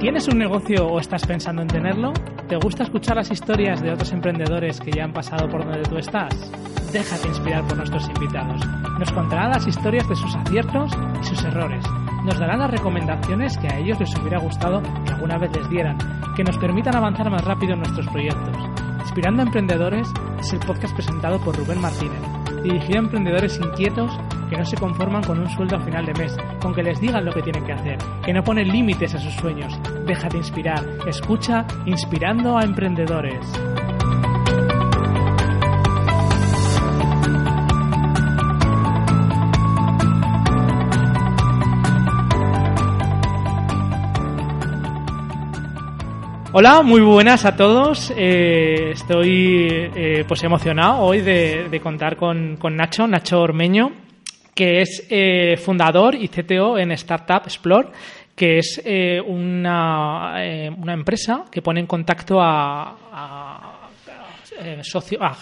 ¿Tienes un negocio o estás pensando en tenerlo? ¿Te gusta escuchar las historias de otros emprendedores que ya han pasado por donde tú estás? Déjate inspirar por nuestros invitados. Nos contarán las historias de sus aciertos y sus errores. Nos darán las recomendaciones que a ellos les hubiera gustado que alguna vez les dieran, que nos permitan avanzar más rápido en nuestros proyectos. Inspirando a Emprendedores es el podcast presentado por Rubén Martínez, dirigido a emprendedores inquietos que no se conforman con un sueldo a final de mes, con que les digan lo que tienen que hacer, que no ponen límites a sus sueños. Déjate inspirar. Escucha Inspirando a Emprendedores. Hola, muy buenas a todos. Eh, estoy eh, pues emocionado hoy de, contar con, con, Nacho, Nacho Ormeño, que es eh, fundador y CTO en Startup Explore, que es eh, una, eh, una, empresa que pone en contacto a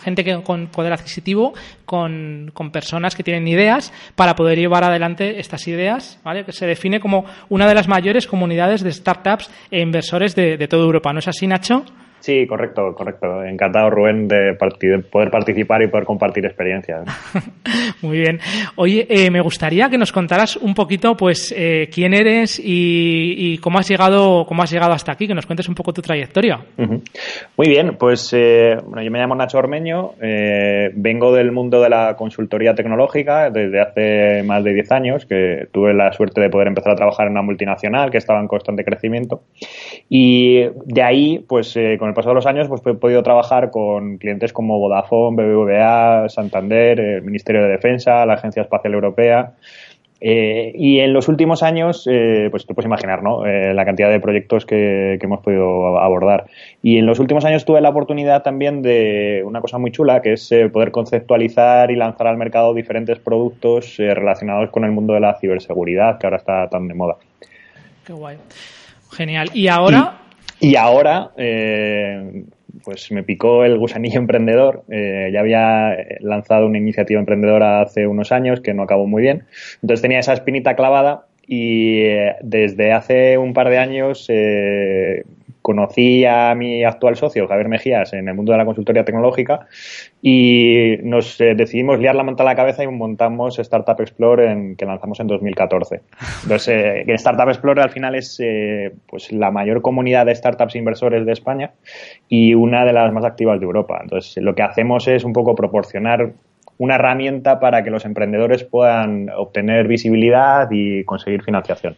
gente que, con poder adquisitivo con, con, personas que tienen ideas para poder llevar adelante estas ideas, ¿vale? que se define como una de las mayores comunidades de startups e inversores de, de toda Europa. ¿No es así, Nacho? Sí, correcto, correcto. Encantado, Rubén, de, poder participar y poder compartir experiencias. Muy bien. Oye, eh, me gustaría que nos contaras un poquito, pues, eh, quién eres y, y, cómo has llegado, cómo has llegado hasta aquí, que nos cuentes un poco tu trayectoria. Uh -huh. Muy bien, pues, eh, bueno, yo me llamo Nacho Ormeño, eh, vengo del mundo de la consultoría tecnológica desde hace más de 10 años, que tuve la suerte de poder empezar a trabajar en una multinacional que estaba en constante crecimiento y de ahí, pues, con con el paso de los años pues he podido trabajar con clientes como Vodafone, BBVA, Santander, el Ministerio de Defensa, la Agencia Espacial Europea. Eh, y en los últimos años, eh, pues te puedes imaginar, ¿no? Eh, la cantidad de proyectos que, que, hemos podido abordar. Y en los últimos años tuve la oportunidad también de una cosa muy chula, que es eh, poder conceptualizar y lanzar al mercado diferentes productos eh, relacionados con el mundo de la ciberseguridad, que ahora está tan de moda. Qué guay. Genial. ¿Y ahora? Y, ahora, eh, pues me picó el gusanillo emprendedor. Eh, ya había lanzado una iniciativa emprendedora hace unos años que no acabó muy bien. Entonces tenía esa espinita clavada y eh, desde hace un par de años eh, conocí a mi actual socio, Javier Mejías, en el mundo de la consultoría tecnológica y nos eh, decidimos liar la manta a la cabeza y montamos Startup Explorer en, que lanzamos en 2014. Entonces, eh, Startup Explorer al final es eh, pues la mayor comunidad de startups inversores de España y una de las más activas de Europa. Entonces, lo que hacemos es un poco proporcionar una herramienta para que los emprendedores puedan obtener visibilidad y conseguir financiación.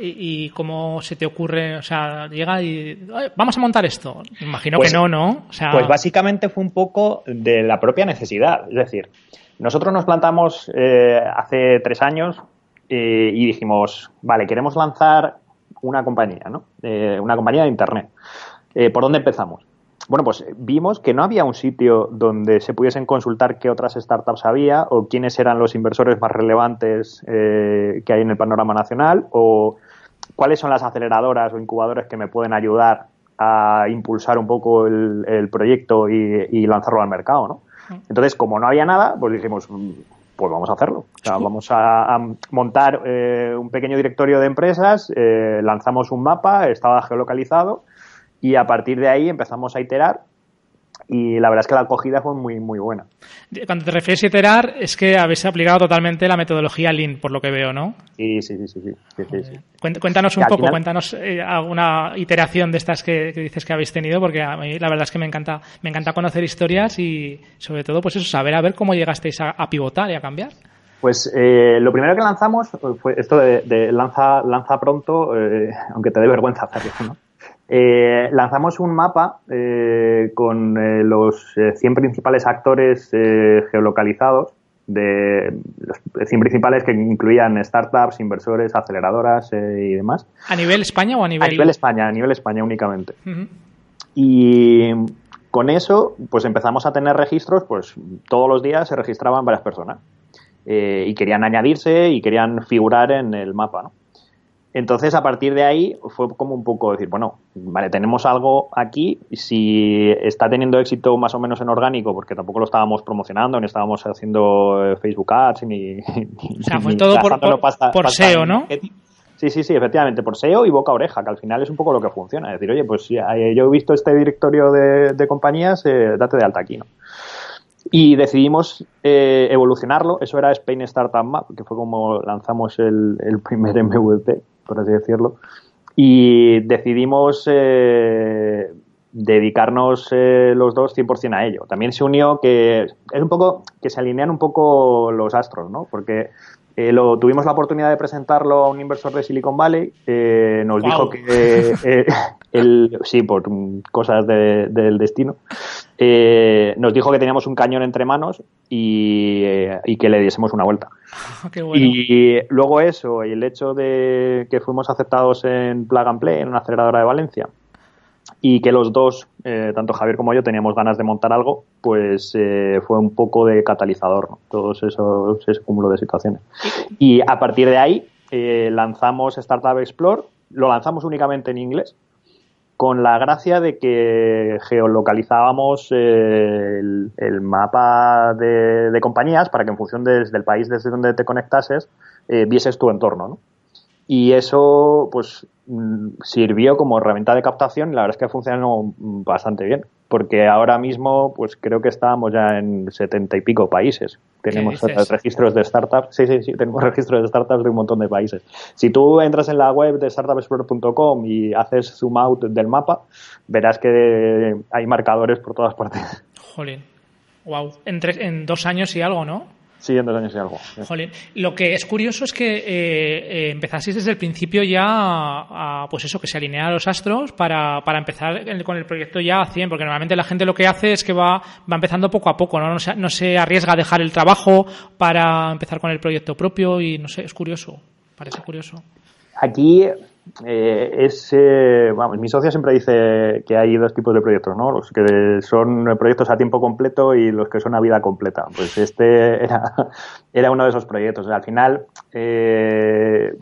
¿Y, ¿Y, cómo se te ocurre? O sea, llega y vamos a montar esto. Imagino pues, que no, ¿no? O sea... Pues básicamente fue un poco de la propia necesidad. Es decir, nosotros nos plantamos eh, hace tres años eh, y dijimos, vale, queremos lanzar una compañía, ¿no? Eh, una compañía de Internet. Eh, ¿Por dónde empezamos? Bueno, pues vimos que no había un sitio donde se pudiesen consultar qué otras startups había o quiénes eran los inversores más relevantes eh, que hay en el panorama nacional o cuáles son las aceleradoras o incubadores que me pueden ayudar a impulsar un poco el, el proyecto y, y, lanzarlo al mercado, ¿no? Entonces, como no había nada, pues dijimos, pues vamos a hacerlo. O sea, vamos a, a montar eh, un pequeño directorio de empresas, eh, lanzamos un mapa, estaba geolocalizado y a partir de ahí empezamos a iterar y la verdad es que la acogida fue muy muy buena. Cuando te refieres a iterar es que habéis aplicado totalmente la metodología Lean, por lo que veo, ¿no? Sí, sí, sí, sí. sí, sí, sí. Cuéntanos un poco, final... cuéntanos eh, alguna iteración de estas que, que, dices que habéis tenido, porque a mí la verdad es que me encanta, me encanta conocer historias y sobre todo pues eso, saber a ver cómo llegasteis a, a pivotar y a cambiar. Pues eh, lo primero que lanzamos fue esto de, de lanza, lanza pronto, eh, aunque te dé vergüenza hacerlo, ¿no? Eh, lanzamos un mapa eh, con eh, los 100 principales actores eh, geolocalizados, de los 100 principales que incluían startups, inversores, aceleradoras eh, y demás. ¿A nivel España o a nivel? A nivel España, a nivel España únicamente. Uh -huh. Y con eso, pues empezamos a tener registros, pues todos los días se registraban varias personas. y querían añadirse y querían figurar en el mapa, ¿no? Entonces, a partir de ahí, fue como un poco decir, bueno, vale, tenemos algo aquí, si está teniendo éxito más o menos en orgánico, porque tampoco lo estábamos promocionando, ni estábamos haciendo Facebook Ads, ni... O sea, fue todo por, por, pasta, por pasta SEO, ¿no? Sí, Sí, sí, efectivamente, por SEO y boca a oreja, que al final es un poco lo que funciona. Es decir, oye, pues yo he visto este directorio de, compañías, eh, date de alta aquí, ¿no? Y decidimos eh, evolucionarlo. Eso era Spain Startup Map, que fue como lanzamos el, primer MVP, por así decirlo. Y decidimos eh, dedicarnos eh, los dos 100% a ello. También se unió que es un poco que se alinean un poco los astros, ¿no? Porque eh, lo, tuvimos la oportunidad de presentarlo a un inversor de Silicon Valley. Eh, nos dijo que, eh, el, sí, por cosas del destino, nos dijo que teníamos un cañón entre manos y, que le diésemos una vuelta. Y luego eso, y el hecho de que fuimos aceptados en Plug and Play, en una aceleradora de Valencia, y que los dos, eh, tanto Javier como yo, teníamos ganas de montar algo, pues eh, fue un poco de catalizador, ¿no? todos esos, ese cúmulo de situaciones. Y a partir de ahí eh, lanzamos Startup Explore, lo lanzamos únicamente en inglés, con la gracia de que geolocalizábamos el, mapa de, compañías para que en función del país desde donde te conectases, vieses tu entorno, ¿no? Y eso, pues, mm, sirvió como herramienta de captación y la verdad es que funcionó bastante bien. Porque ahora mismo, pues creo que estábamos ya en setenta y pico países. Tenemos registros de startups. Sí, sí, sí, tenemos registros de startups de un montón de países. Si tú entras en la web de startupexplorer.com y haces zoom out del mapa, verás que hay marcadores por todas partes. Jolín. Wow. En, en dos años y algo, ¿no? Sí, en dos años y algo. Lo que es curioso es que eh, eh, empezasteis desde el principio ya a, pues eso, que se alinean los astros para, para empezar con el proyecto ya a 100, porque normalmente la gente lo que hace es que va, va empezando poco a poco, ¿no? No se, no se arriesga a dejar el trabajo para empezar con el proyecto propio y no sé, es curioso, parece curioso. Aquí eh, es, eh, vamos, mi socia siempre dice que hay dos tipos de proyectos, ¿no? Los que son proyectos a tiempo completo y los que son a vida completa. Pues este era, era uno de esos proyectos. Al final, eh,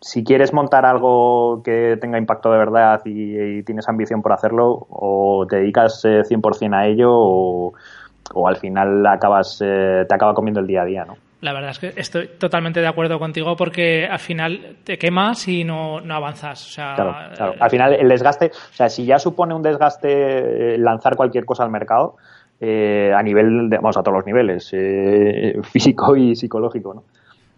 si quieres montar algo que tenga impacto de verdad y, tienes ambición por hacerlo, o te dedicas 100% a ello o, al final acabas, te acaba comiendo el día a día, ¿no? La verdad es que estoy totalmente de acuerdo contigo porque al final te quemas y no, no avanzas. O sea, claro, Al final el desgaste, o sea, si ya supone un desgaste eh, lanzar cualquier cosa al mercado, eh, a nivel, de, vamos, a todos los niveles, eh, físico y psicológico, ¿no?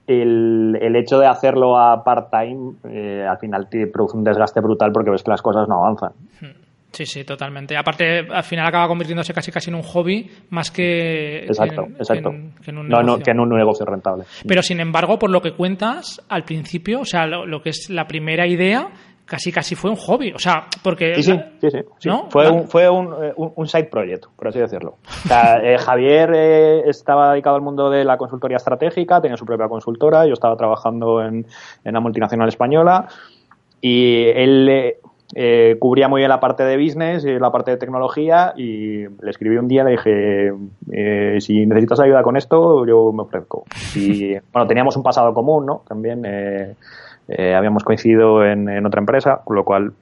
El, el, hecho de hacerlo a part-time al final te produce un desgaste brutal porque ves que las cosas no avanzan. Hmm. Sí, sí, totalmente. Aparte, al final acaba convirtiéndose casi casi en un hobby más que, exacto, en, exacto. Que en, un no, no, que en un negocio rentable. Pero sin embargo, por lo que cuentas, al principio, o sea, lo, que es la primera idea, casi casi fue un hobby. O sea, porque. Sí, sí, sí. sí, Fue, un, fue un, un, side project, por así decirlo. O sea, eh, Javier eh, estaba dedicado al mundo de la consultoría estratégica, tenía su propia consultora, yo estaba trabajando en, en una multinacional española. Y él, eh, eh, cubría muy bien la parte de business la parte de tecnología y le escribí un día, le dije, eh, si necesitas ayuda con esto, yo me ofrezco. Y bueno, teníamos un pasado común, ¿no? También eh, habíamos coincidido en, en, otra empresa, con lo cual,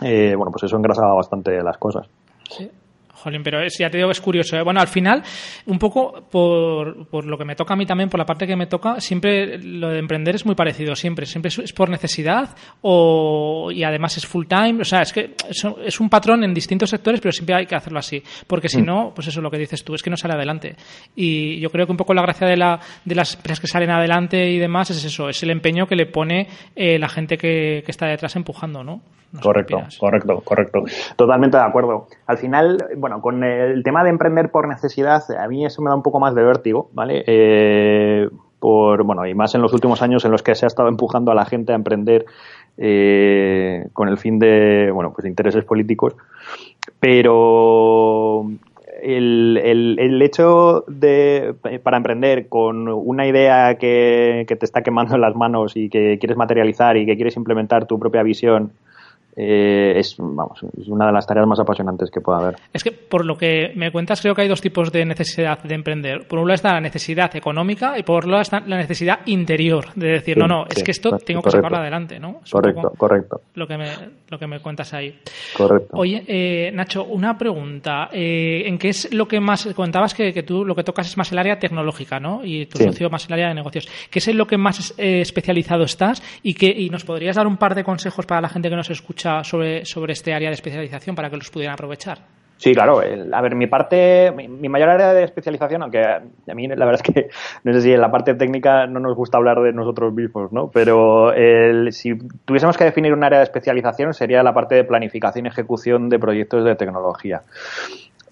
bueno, pues eso engrasaba bastante las cosas. Sí. Jolín, pero es, ya te digo que es curioso. ¿eh? Bueno, al final, un poco por, por, lo que me toca a mí también, por la parte que me toca, siempre lo de emprender es muy parecido, siempre. Siempre es, por necesidad o, y además es full time. O sea, es que es, un patrón en distintos sectores, pero siempre hay que hacerlo así. Porque si mm. no, pues eso es lo que dices tú, es que no sale adelante. Y yo creo que un poco la gracia de, la, de las empresas que salen adelante y demás es eso, es el empeño que le pone eh, la gente que, que está detrás empujando, ¿no? Correcto, correcto, correcto. Totalmente de acuerdo. Al final, bueno, con el tema de emprender por necesidad, a mí eso me da un poco más de vértigo, ¿vale? Eh, por, bueno, y más en los últimos años en los que se ha estado empujando a la gente a emprender eh, con el fin de, bueno, pues intereses políticos. Pero el, el, hecho de, para emprender con una idea que, que, te está quemando en las manos y que quieres materializar y que quieres implementar tu propia visión eh, es, vamos, es una de las tareas más apasionantes que pueda haber. Es que por lo que me cuentas creo que hay dos tipos de necesidad de emprender. Por un lado está la necesidad económica y por otro lado está la necesidad interior de decir, no, no, es que esto tengo que sacarlo adelante, ¿no? correcto, correcto. Lo que, me, lo que me cuentas ahí. Correcto. Oye, eh, Nacho, una pregunta. Eh, ¿En qué es lo que más, comentabas que, que, tú lo que tocas es más el área tecnológica, ¿no? Y tu socio más el área de negocios. ¿Qué es en lo que más especializado estás? Y, que, y nos podrías dar un par de consejos para la gente que nos escucha sobre, sobre este área de especialización para que los pudieran aprovechar. Sí, claro. a ver, mi parte, mi, mayor área de especialización, aunque a, mí la verdad es que no sé si en la parte técnica no nos gusta hablar de nosotros mismos, ¿no? Pero si tuviésemos que definir un área de especialización sería la parte de planificación y ejecución de proyectos de tecnología.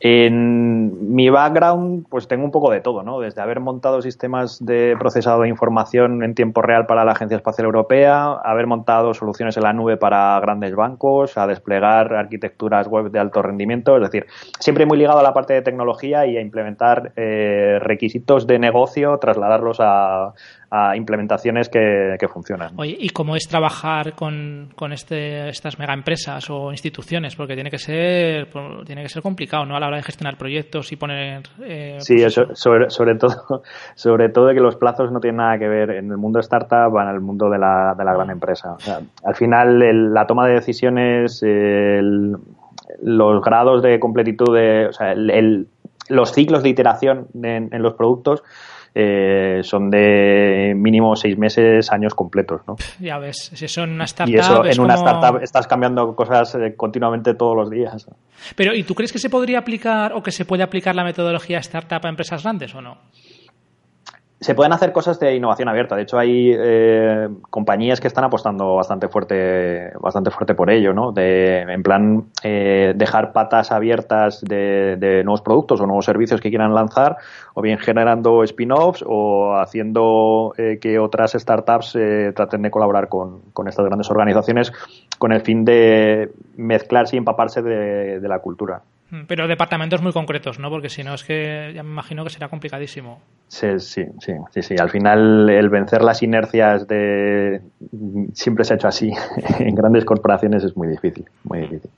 En mi background, pues tengo un poco de todo, ¿no? Desde haber montado sistemas de procesado de información en tiempo real para la Agencia Espacial Europea, haber montado soluciones en la nube para grandes bancos, a desplegar arquitecturas web de alto rendimiento, es decir, siempre muy ligado a la parte de tecnología y a implementar eh, requisitos de negocio, trasladarlos a, a implementaciones que, funcionan. Oye, ¿y cómo es trabajar con, con este, estas mega empresas o instituciones? Porque tiene que ser tiene que ser complicado, ¿no? A la hora de gestionar proyectos y poner... Eh, sí, pues eso, sobre, sobre, todo sobre todo que los plazos no tienen nada que ver en el mundo startup en el mundo de la, de la gran empresa. al final, la toma de decisiones, los grados de completitud, de, o sea, los ciclos de iteración en los productos eh, son de mínimo seis meses, años completos. ¿no? Ya ves, si eso en una startup. Y eso en una startup estás cambiando cosas eh, continuamente todos los días. Pero, ¿y tú crees que se podría aplicar o que se puede aplicar la metodología startup a empresas grandes o no? Se pueden hacer cosas de innovación abierta. De hecho, hay eh, compañías que están apostando bastante fuerte, bastante fuerte por ello, ¿no? De, en plan, eh, dejar patas abiertas de, nuevos productos o nuevos servicios que quieran lanzar, o bien generando spin-offs o haciendo eh, que otras startups traten de colaborar con, con, estas grandes organizaciones con el fin de mezclarse y empaparse de la cultura. Mm, pero departamentos muy concretos, ¿no? Porque si no es que ya me imagino que será complicadísimo. Sí, sí, sí, sí, sí. Al final el vencer las inercias de siempre se ha hecho así en grandes corporaciones es muy difícil, muy difícil.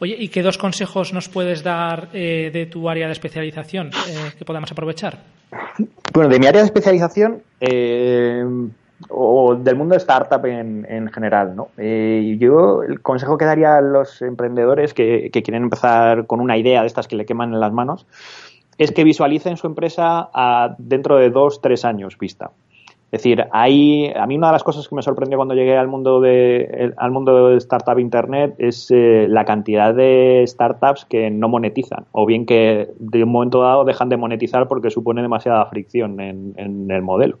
Oye, ¿y qué dos consejos nos puedes dar eh, de tu área de especialización eh, que podamos aprovechar? Bueno, de mi área de especialización, eh, o del mundo de startup en, en general. ¿no? Eh, yo el consejo que daría a los emprendedores que, que, quieren empezar con una idea de estas que le queman en las manos es que visualicen su empresa a, dentro de dos, tres años vista. Es decir, hay, a mí una de las cosas que me sorprendió cuando llegué al mundo de, al mundo de startup internet es eh, la cantidad de startups que no monetizan o bien que de un momento dado dejan de monetizar porque supone demasiada fricción en, el modelo.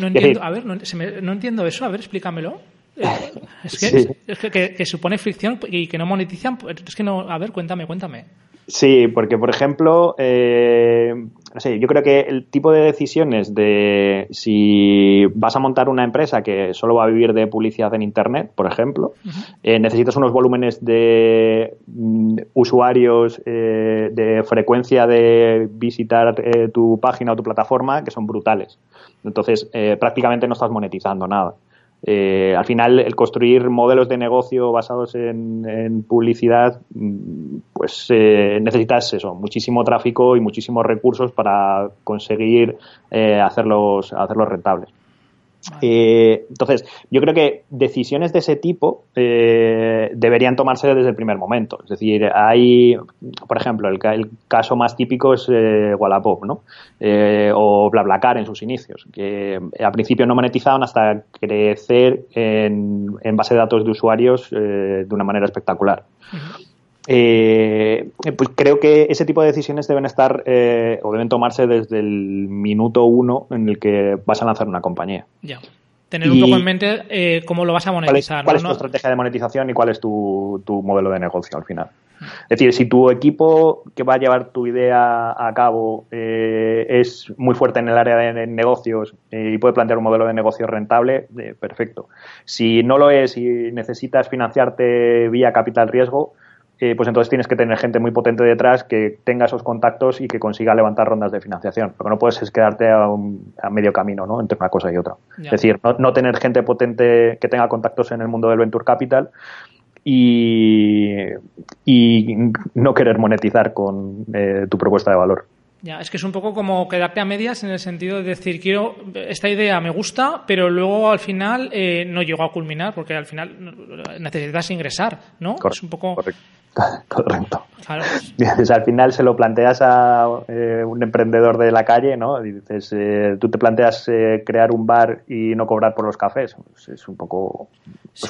No, entiendo, a ver, no, entiendo eso, a ver, explícamelo. Es que, es que, que, supone fricción y que no monetizan. Es que no. A ver, cuéntame, cuéntame. Sí, porque por ejemplo, eh, no sé, yo creo que el tipo de decisiones de si vas a montar una empresa que solo va a vivir de publicidad en Internet, por ejemplo, eh, necesitas unos volúmenes de mm, usuarios, eh, de frecuencia de visitar tu página o tu plataforma que son brutales. Entonces, prácticamente no estás monetizando nada. Eh, al final, el construir modelos de negocio basados en, publicidad, mm, pues eh, necesitas eso, muchísimo tráfico y muchísimos recursos para conseguir eh, hacerlos, hacerlos rentables. Eh, entonces, yo creo que decisiones de ese tipo eh, deberían tomarse desde el primer momento. Es decir, hay, por ejemplo, el, caso más típico es eh, Wallapop, ¿no? Eh, o BlaBlaCar en sus inicios, que al principio no monetizaban hasta crecer en, base de datos de usuarios de una manera espectacular. Eh, pues creo que ese tipo de decisiones deben estar eh, o deben tomarse desde el minuto uno en el que vas a lanzar una compañía. Ya. Tener un poco en mente eh, cómo lo vas a monetizar. ¿Cuál es, tu estrategia de monetización y cuál es tu, modelo de negocio al final? Es decir, si tu equipo que va a llevar tu idea a cabo es muy fuerte en el área de negocios y puede plantear un modelo de negocio rentable, perfecto. Si no lo es y necesitas financiarte vía capital riesgo, eh, pues entonces tienes que tener gente muy potente detrás que tenga esos contactos y que consiga levantar rondas de financiación. Lo que no puedes es quedarte a, medio camino ¿no? entre una cosa y otra. Es decir, no, tener gente potente que tenga contactos en el mundo del venture capital y, no querer monetizar con eh, tu propuesta de valor. Ya, es que es un poco como quedarte a medias en el sentido de decir, quiero, esta idea me gusta, pero luego al final eh, no llego a culminar, porque al final necesitas ingresar, ¿no? es un poco... Correcto. al final se lo planteas a eh, un emprendedor de la calle, ¿no? Dices, eh, tú te planteas eh, crear un bar y no cobrar por los cafés. Pues es un poco,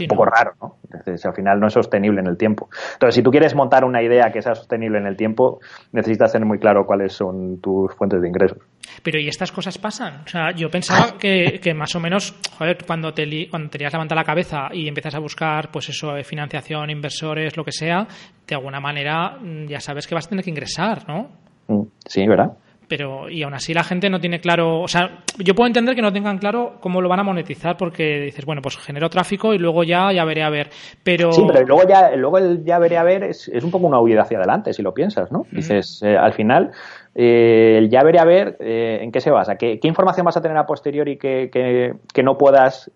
un poco raro, ¿no? Entonces, al final no es sostenible en el tiempo. Entonces, si tú quieres montar una idea que sea sostenible en el tiempo, necesitas tener muy claro cuáles son tus fuentes de ingresos. Pero ¿y estas cosas pasan? O sea, yo pensaba que, que más o menos, joder, cuando te, cuando tenías levantar la cabeza y empiezas a buscar, pues eso, financiación, inversores, lo que sea, de alguna manera mm, ya sabes que vas a tener que ingresar, ¿no? Mm, sí, ¿verdad? Pero, y aún así la gente no tiene claro, o sea, yo puedo entender que no tengan claro cómo lo van a monetizar porque dices, bueno, pues genero tráfico y luego ya, ya veré a ver. Pero... Sí, pero luego ya, luego el ya veré a ver es, es un poco una huida hacia adelante, si lo piensas, ¿no? Dices, eh, al final, eh, el ya veré a ver eh, en qué se basa, ¿Qué, qué información vas a tener a posteriori que, que, no puedas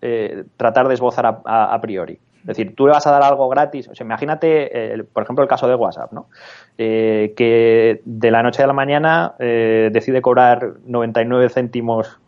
tratar de esbozar a, a priori. Es decir, tú le vas a dar algo gratis. O sea, imagínate, eh, por ejemplo, el caso de WhatsApp, ¿no? Eh, que de la noche a la mañana eh, decide cobrar 99 céntimos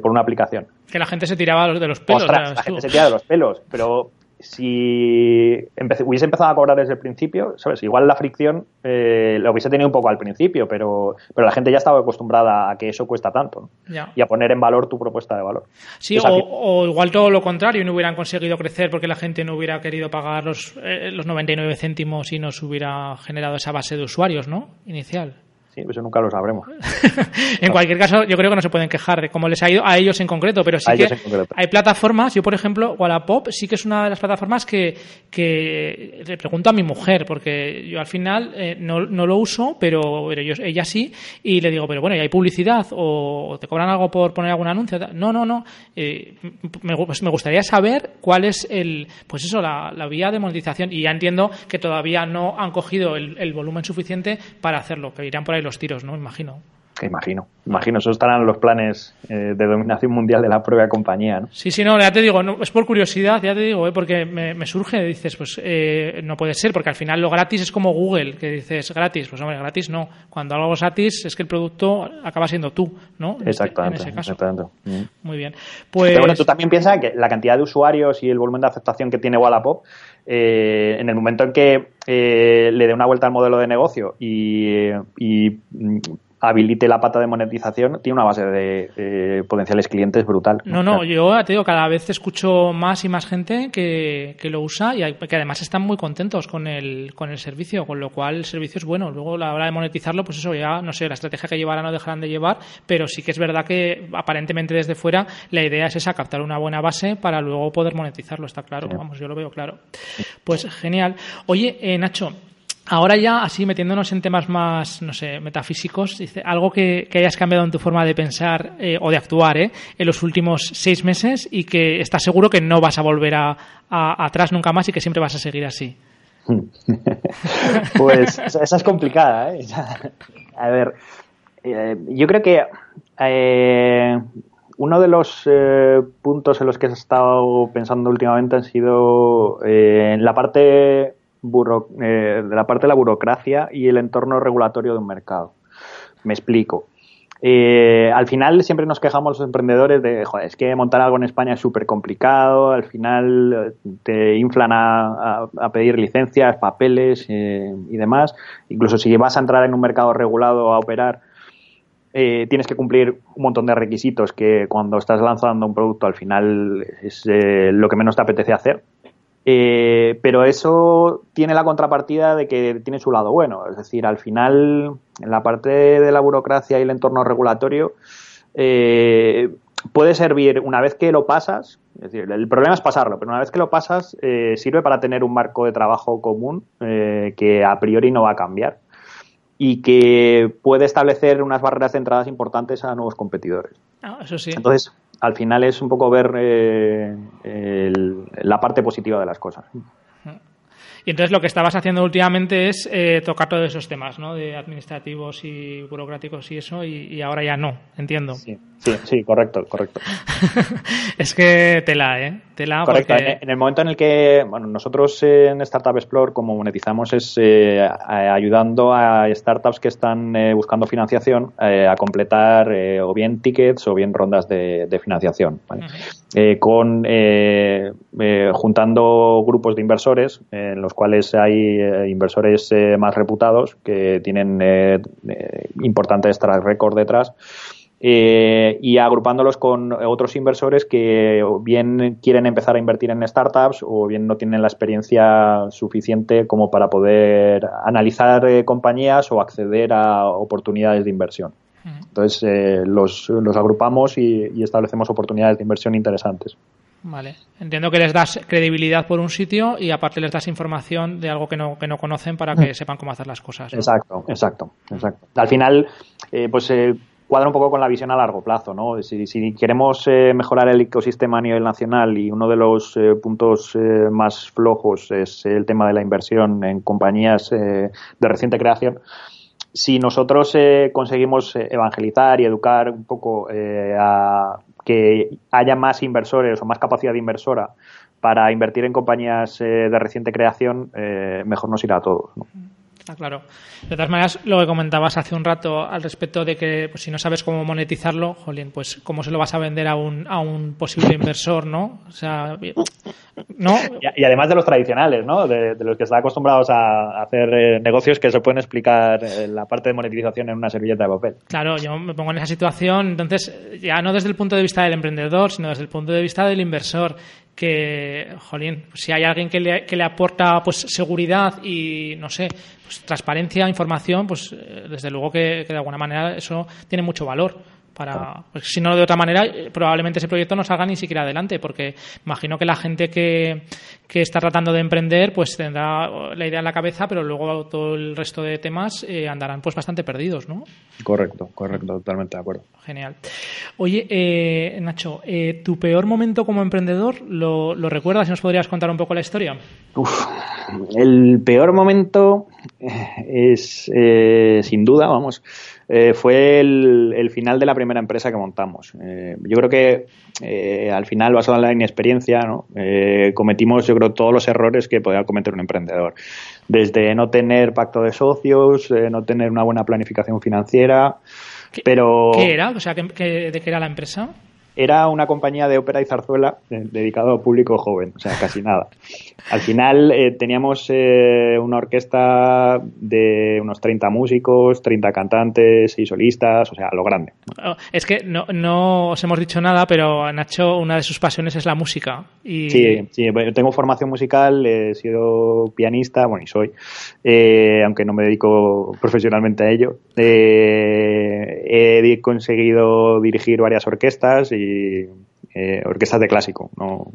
por una aplicación. Que la gente se tiraba de los pelos. la gente se tiraba de los pelos, pero si hubiese empezado a cobrar desde el principio, ¿sabes? Igual la fricción eh, lo hubiese tenido un poco al principio, pero, pero la gente ya estaba acostumbrada a que eso cuesta tanto y a poner en valor tu propuesta de valor. Sí, o, igual todo lo contrario, no hubieran conseguido crecer porque la gente no hubiera querido pagar los, eh, los 99 céntimos y no se hubiera generado esa base de usuarios, ¿no? Inicial. Sí, eso nunca lo sabremos. en cualquier caso, yo creo que no se pueden quejar de cómo les ha ido a ellos en concreto, pero sí que hay plataformas, yo por ejemplo, Wallapop sí que es una de las plataformas que, que le pregunto a mi mujer, porque yo al final eh, no, no, lo uso, pero, pero yo, ella sí, y le digo, pero bueno, ¿y hay publicidad o te cobran algo por poner algún anuncio? No, no, no. Eh, me, pues me gustaría saber cuál es el, pues eso, la, la, vía de monetización, y ya entiendo que todavía no han cogido el, el volumen suficiente para hacerlo, que irán por ahí los tiros, ¿no? Imagino. Imagino, imagino, eso estarán los planes eh, de dominación mundial de la propia compañía, ¿no? Sí, sí, no, ya te digo, no, es por curiosidad, ya te digo, ¿eh? porque me, surge, dices, pues eh, no puede ser, porque al final lo gratis es como Google, que dices gratis, pues hombre, gratis no, cuando algo es gratis es que el producto acaba siendo tú, ¿no? Exactamente, en ese caso. exactamente. Mm. Muy bien. Pues... Pero bueno, tú también piensas que la cantidad de usuarios y el volumen de aceptación que tiene Wallapop, en el momento en que le dé una vuelta al modelo de negocio y, y habilite la pata de monetización, tiene una base de, potenciales clientes brutal. No, no, yo te digo, cada vez escucho más y más gente que, lo usa y que además están muy contentos con el, con el servicio, con lo cual el servicio es bueno. Luego, a la hora de monetizarlo, pues eso ya, no sé, la estrategia que llevarán no dejarán de llevar, pero sí que es verdad que aparentemente desde fuera la idea es esa, captar una buena base para luego poder monetizarlo, está claro. Vamos, yo lo veo claro. Pues genial. Oye, eh, Nacho, Ahora ya, así metiéndonos en temas más, no sé, metafísicos, dice, algo que, hayas cambiado en tu forma de pensar eh, o de actuar eh, en los últimos seis meses y que estás seguro que no vas a volver a, atrás nunca más y que siempre vas a seguir así. pues esa es complicada. ¿eh? A ver, eh, yo creo que uno de los puntos en los que he estado pensando últimamente han sido en la parte eh, de la parte de la burocracia y el entorno regulatorio de un mercado. Me explico. Eh, al final siempre nos quejamos los emprendedores de, joder, es que montar algo en España es súper complicado, al final eh, te inflan a, pedir licencias, papeles y demás. Incluso si vas a entrar en un mercado regulado a operar, tienes que cumplir un montón de requisitos que cuando estás lanzando un producto al final es lo que menos te apetece hacer. Eh, pero eso tiene la contrapartida de que tiene su lado bueno. Es decir, al final, en la parte de la burocracia y el entorno regulatorio, eh, puede servir una vez que lo pasas. Es decir, el problema es pasarlo, pero una vez que lo pasas, eh, sirve para tener un marco de trabajo común que a priori no va a cambiar y que puede establecer unas barreras de entradas importantes a nuevos competidores. Ah, eso sí. Entonces, al final es un poco ver eh, la parte positiva de las cosas. Y entonces lo que estabas haciendo últimamente es eh, tocar todos esos temas, ¿no? De administrativos y burocráticos y eso, y, ahora ya no, entiendo. Sí. Sí, sí, correcto, correcto. es que tela, ¿eh? Tela correcto. En el momento en el que, bueno, nosotros en Startup Explore, como monetizamos, es eh, ayudando a startups que están eh, buscando financiación eh, a completar o bien tickets o bien rondas de, financiación. con juntando grupos de inversores, en los cuales hay inversores más reputados que tienen importantes track record detrás eh, y agrupándolos con otros inversores que bien quieren empezar a invertir en startups o bien no tienen la experiencia suficiente como para poder analizar eh, compañías o acceder a oportunidades de inversión. Entonces eh, los, los, agrupamos y, establecemos oportunidades de inversión interesantes. Vale. Entiendo que les das credibilidad por un sitio y aparte les das información de algo que no, que no conocen para que sepan cómo hacer las cosas. Exacto, exacto, exacto. Al final, pues cuadra un poco con la visión a largo plazo, ¿no? Si, si queremos eh, mejorar el ecosistema a nivel nacional y uno de los eh, puntos eh, más flojos es el tema de la inversión en compañías de reciente creación, si nosotros conseguimos evangelizar y educar un poco a que haya más inversores o más capacidad inversora para invertir en compañías de reciente creación, mejor nos irá a todos. ¿no? Está claro. De todas maneras, lo que comentabas hace un rato al respecto de que pues, si no sabes cómo monetizarlo, jolín, pues cómo se lo vas a vender a un, a un posible inversor, ¿no? O sea, ¿no? Y, además de los tradicionales, ¿no? De, los que están acostumbrados a hacer eh, negocios que se pueden explicar eh, la parte de monetización en una servilleta de papel. Claro, yo me pongo en esa situación, entonces, ya no desde el punto de vista del emprendedor, sino desde el punto de vista del inversor que, jolín, si hay alguien que le, que le aporta pues seguridad y, no sé, pues transparencia, información, pues eh, desde luego que, que de alguna manera eso tiene mucho valor para pues, si no de otra manera eh, probablemente ese proyecto no salga ni siquiera adelante porque imagino que la gente que, que está tratando de emprender pues tendrá la idea en la cabeza pero luego todo el resto de temas eh, andarán pues bastante perdidos ¿no? correcto correcto totalmente de acuerdo. Genial. Oye eh, Nacho tu peor momento como emprendedor ¿lo, lo recuerdas y nos podrías contar un poco la historia Uf, el peor momento es sin duda vamos eh, fue el, final de la primera empresa que montamos. Eh, yo creo que eh, al final, basado en la inexperiencia, ¿no? cometimos, yo creo, todos los errores que podía cometer un emprendedor. Desde no tener pacto de socios, no tener una buena planificación financiera, pero... ¿Qué era? O sea, ¿de qué era la empresa? Era una compañía de ópera y zarzuela eh, dedicado al público joven, o sea, casi nada. Al final eh, teníamos eh, una orquesta de unos 30 músicos, 30 cantantes y solistas, o sea, lo grande. Oh, es que no, no os hemos dicho nada, pero Nacho, una de sus pasiones es la música. Y... Sí, sí, tengo formación musical, he sido pianista, bueno, y soy, aunque no me dedico profesionalmente a ello. he conseguido dirigir varias orquestas y eh, orquestas de clásico. No,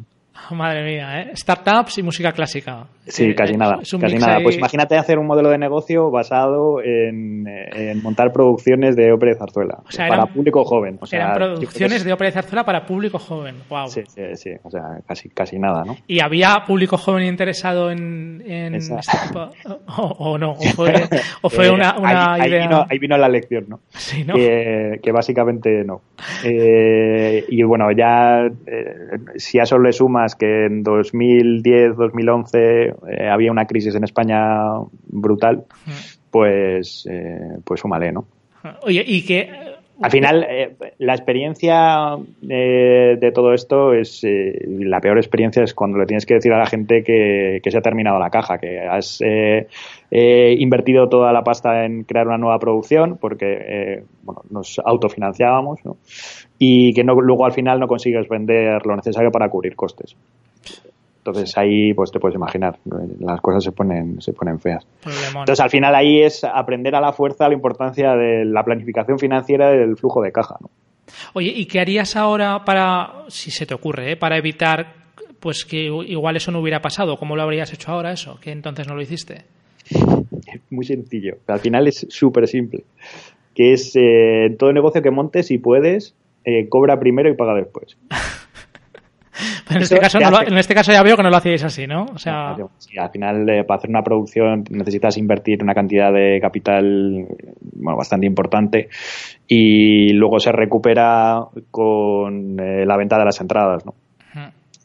Madre mía, ¿eh? Startups y música clásica. Sí, casi nada. Casi nada. Pues imagínate hacer un modelo de negocio basado en, montar producciones de ópera de zarzuela. para público joven. O sea, eran producciones de ópera de zarzuela para público joven. Wow. Sí, sí, sí. O sea, casi, casi nada, ¿no? ¿Y había público joven interesado en, este tipo? O, no? ¿O fue, una, idea? Ahí vino, la lección, ¿no? Sí, ¿no? Que, básicamente no. Eh, y bueno, ya eh, si a eso le sumas que en 2010, 2011 eh, había una crisis en España brutal, pues, eh, pues súmale, ¿no? Oye, y que... Al final, eh, la experiencia de todo esto es la peor experiencia es cuando le tienes que decir a la gente que, se ha terminado la caja, que has invertido toda la pasta en crear una nueva producción, porque bueno, nos autofinanciábamos, ¿no? y que no, luego al final no consigues vender lo necesario para cubrir costes. Entonces ahí pues te puedes imaginar, las cosas se ponen, se ponen feas. Entonces al final ahí es aprender a la fuerza la importancia de la planificación financiera del flujo de caja. ¿no? Oye, ¿y qué harías ahora para, si se te ocurre, ¿eh? para evitar pues que igual eso no hubiera pasado? ¿Cómo lo habrías hecho ahora eso? Que entonces no lo hiciste. Muy sencillo. Al final es súper simple. Que es eh, todo negocio que montes, si puedes, eh, cobra primero y paga después. en, este caso en este caso ya veo que no lo hacíais así, ¿no? O sea... Sí, al final, eh, para hacer una producción necesitas invertir una cantidad de capital bueno, bastante importante y luego se recupera con eh, la venta de las entradas, ¿no?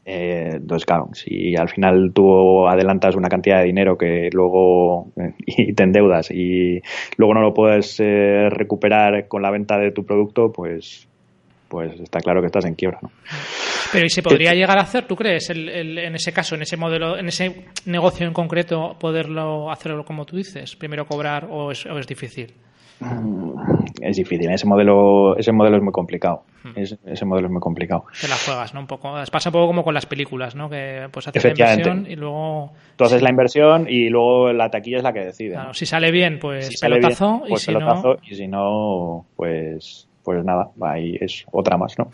Eh, entonces, claro, si al final tú adelantas una cantidad de dinero que luego y te endeudas y luego no lo puedes recuperar con la venta de tu producto, pues pues está claro que estás en quiebra. ¿no? Pero ¿y se podría llegar a hacer, tú crees, en ese caso, en ese modelo, en ese negocio en concreto, poderlo hacerlo como tú dices? Primero cobrar o es, difícil. Es difícil, ese modelo, ese modelo es muy complicado. Hmm. ese modelo es muy complicado. Te la juegas, ¿no? Un poco. Pasa un poco como con las películas, ¿no? Que pues haces la inversión y luego. Tú haces la inversión y luego la taquilla es la que decide. Claro, si sale bien, pues pelotazo, y pues si no. Y si no, pues pues nada, ahí es otra más, ¿no?